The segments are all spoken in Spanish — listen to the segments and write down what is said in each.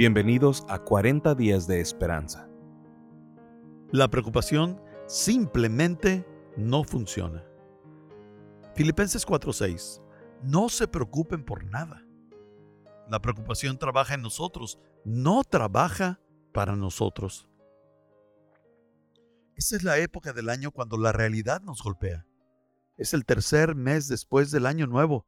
Bienvenidos a 40 días de esperanza. La preocupación simplemente no funciona. Filipenses 4:6. No se preocupen por nada. La preocupación trabaja en nosotros, no trabaja para nosotros. Esta es la época del año cuando la realidad nos golpea. Es el tercer mes después del año nuevo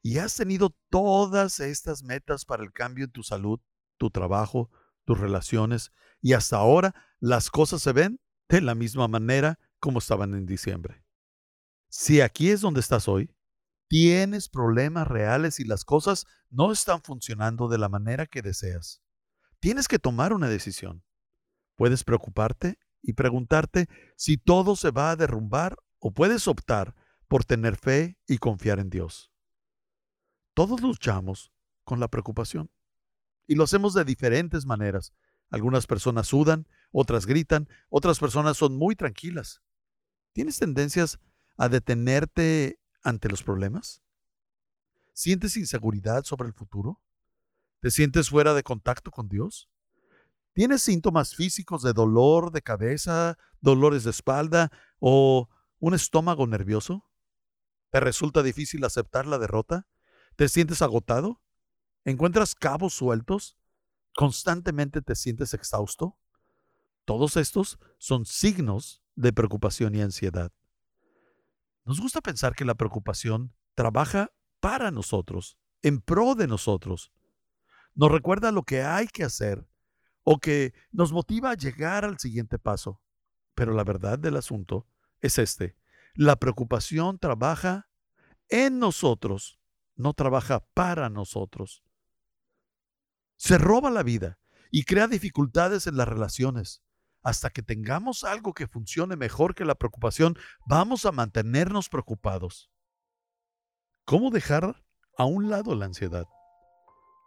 y has tenido todas estas metas para el cambio en tu salud, tu trabajo, tus relaciones, y hasta ahora las cosas se ven de la misma manera como estaban en diciembre. Si aquí es donde estás hoy, tienes problemas reales y las cosas no están funcionando de la manera que deseas. Tienes que tomar una decisión. Puedes preocuparte y preguntarte si todo se va a derrumbar o puedes optar por tener fe y confiar en Dios. Todos luchamos con la preocupación. Y lo hacemos de diferentes maneras. Algunas personas sudan, otras gritan, otras personas son muy tranquilas. ¿Tienes tendencias a detenerte ante los problemas? ¿Sientes inseguridad sobre el futuro? ¿Te sientes fuera de contacto con Dios? ¿Tienes síntomas físicos de dolor de cabeza, dolores de espalda o un estómago nervioso? ¿Te resulta difícil aceptar la derrota? ¿Te sientes agotado? ¿Encuentras cabos sueltos? ¿Constantemente te sientes exhausto? Todos estos son signos de preocupación y ansiedad. Nos gusta pensar que la preocupación trabaja para nosotros, en pro de nosotros. Nos recuerda lo que hay que hacer o que nos motiva a llegar al siguiente paso. Pero la verdad del asunto es este. La preocupación trabaja en nosotros, no trabaja para nosotros se roba la vida y crea dificultades en las relaciones. Hasta que tengamos algo que funcione mejor que la preocupación, vamos a mantenernos preocupados. ¿Cómo dejar a un lado la ansiedad?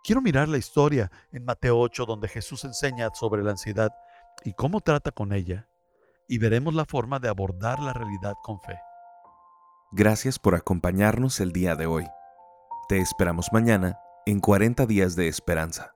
Quiero mirar la historia en Mateo 8 donde Jesús enseña sobre la ansiedad y cómo trata con ella, y veremos la forma de abordar la realidad con fe. Gracias por acompañarnos el día de hoy. Te esperamos mañana en 40 días de esperanza.